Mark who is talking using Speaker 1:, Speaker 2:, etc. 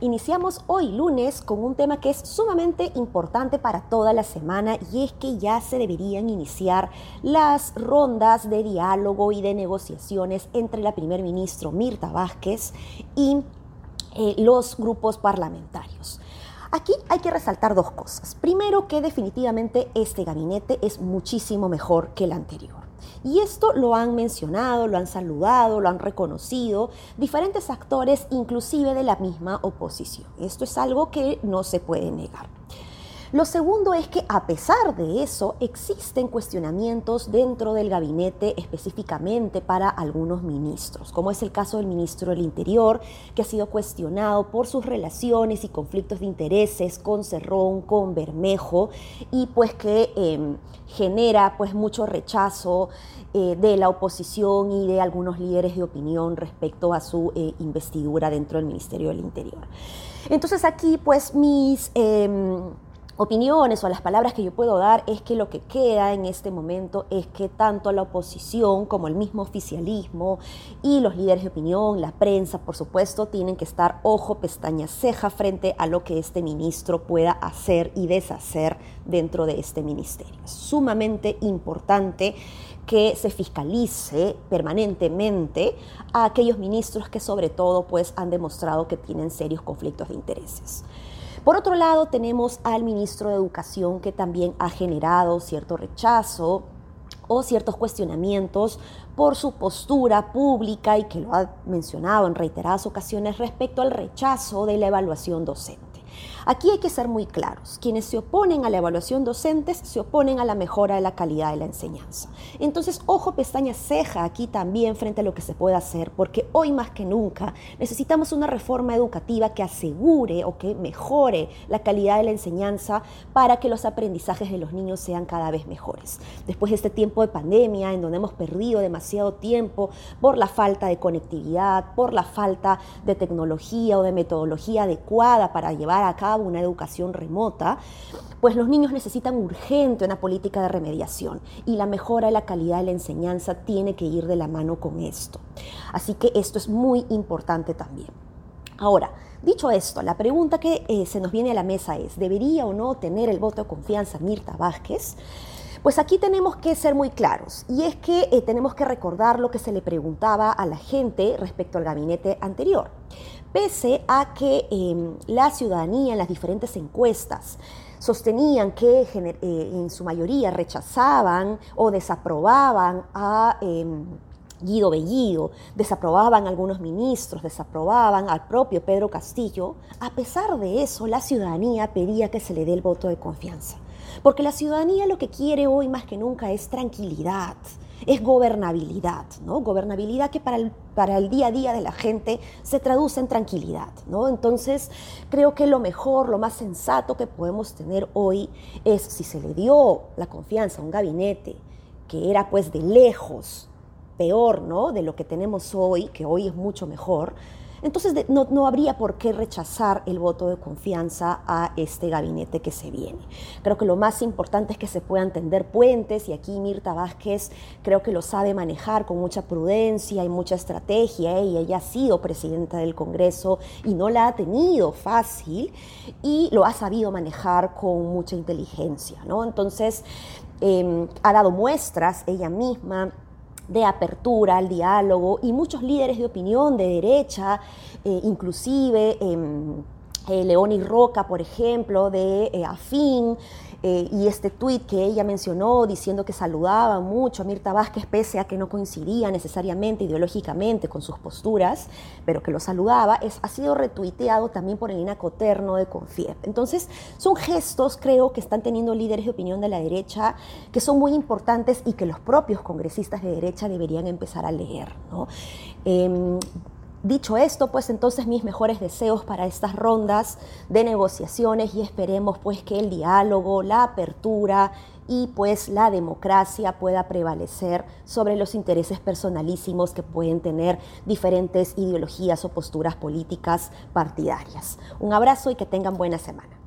Speaker 1: iniciamos hoy lunes con un tema que es sumamente importante para toda la semana y es que ya se deberían iniciar las rondas de diálogo y de negociaciones entre la primer ministro Mirta Vázquez y eh, los grupos parlamentarios. Aquí hay que resaltar dos cosas. Primero, que definitivamente este gabinete es muchísimo mejor que el anterior. Y esto lo han mencionado, lo han saludado, lo han reconocido diferentes actores, inclusive de la misma oposición. Esto es algo que no se puede negar. Lo segundo es que a pesar de eso existen cuestionamientos dentro del gabinete específicamente para algunos ministros, como es el caso del ministro del Interior, que ha sido cuestionado por sus relaciones y conflictos de intereses con Cerrón, con Bermejo, y pues que em, genera pues mucho rechazo eh, de la oposición y de algunos líderes de opinión respecto a su eh, investidura dentro del Ministerio del Interior. Entonces aquí pues mis... Opiniones o las palabras que yo puedo dar es que lo que queda en este momento es que tanto la oposición como el mismo oficialismo y los líderes de opinión, la prensa, por supuesto, tienen que estar ojo, pestaña, ceja frente a lo que este ministro pueda hacer y deshacer dentro de este ministerio. Es sumamente importante que se fiscalice permanentemente a aquellos ministros que sobre todo pues han demostrado que tienen serios conflictos de intereses. Por otro lado, tenemos al ministro de Educación que también ha generado cierto rechazo o ciertos cuestionamientos por su postura pública y que lo ha mencionado en reiteradas ocasiones respecto al rechazo de la evaluación docente. Aquí hay que ser muy claros. Quienes se oponen a la evaluación docentes se oponen a la mejora de la calidad de la enseñanza. Entonces, ojo, pestaña, ceja aquí también frente a lo que se puede hacer, porque hoy más que nunca necesitamos una reforma educativa que asegure o que mejore la calidad de la enseñanza para que los aprendizajes de los niños sean cada vez mejores. Después de este tiempo de pandemia, en donde hemos perdido demasiado tiempo por la falta de conectividad, por la falta de tecnología o de metodología adecuada para llevar a cabo una educación remota, pues los niños necesitan urgente una política de remediación y la mejora de la calidad de la enseñanza tiene que ir de la mano con esto. Así que esto es muy importante también. Ahora, dicho esto, la pregunta que eh, se nos viene a la mesa es, ¿debería o no tener el voto de confianza Mirta Vázquez? Pues aquí tenemos que ser muy claros y es que eh, tenemos que recordar lo que se le preguntaba a la gente respecto al gabinete anterior pese a que em, la ciudadanía en las diferentes encuestas sostenían que eh, en su mayoría rechazaban o desaprobaban a... Em, Guido Bellido, desaprobaban a algunos ministros, desaprobaban al propio Pedro Castillo, a pesar de eso la ciudadanía pedía que se le dé el voto de confianza. Porque la ciudadanía lo que quiere hoy más que nunca es tranquilidad, es gobernabilidad, ¿no? Gobernabilidad que para el, para el día a día de la gente se traduce en tranquilidad, ¿no? Entonces, creo que lo mejor, lo más sensato que podemos tener hoy es si se le dio la confianza a un gabinete que era pues de lejos peor, ¿no? De lo que tenemos hoy, que hoy es mucho mejor, entonces no, habría por qué rechazar el voto de confianza a este gabinete que se viene. Creo que lo más importante es que se puedan tender puentes y aquí Mirta Vázquez creo que lo sabe manejar con mucha prudencia y mucha estrategia. y Ella ha sido presidenta del Congreso y no la ha tenido fácil y lo ha sabido manejar con mucha inteligencia. ¿no? Entonces em, ha dado muestras ella misma de apertura al diálogo y muchos líderes de opinión de derecha, eh, inclusive em, eh, León y Roca, por ejemplo, de eh, Afín, eh, y este tuit que ella mencionó diciendo que saludaba mucho a Mirta Vázquez pese a que no coincidía necesariamente ideológicamente con sus posturas, pero que lo saludaba, es, ha sido retuiteado también por Elena Coterno de Confiep. Entonces, son gestos, creo, que están teniendo líderes de opinión de la derecha que son muy importantes y que los propios congresistas de derecha deberían empezar a leer. ¿no? Em, Dicho esto, pues entonces mis mejores deseos para estas rondas de negociaciones y esperemos pues que el diálogo, la apertura y pues la democracia pueda prevalecer sobre los intereses personalísimos que pueden tener diferentes ideologías o posturas políticas partidarias. Un abrazo y que tengan buena semana.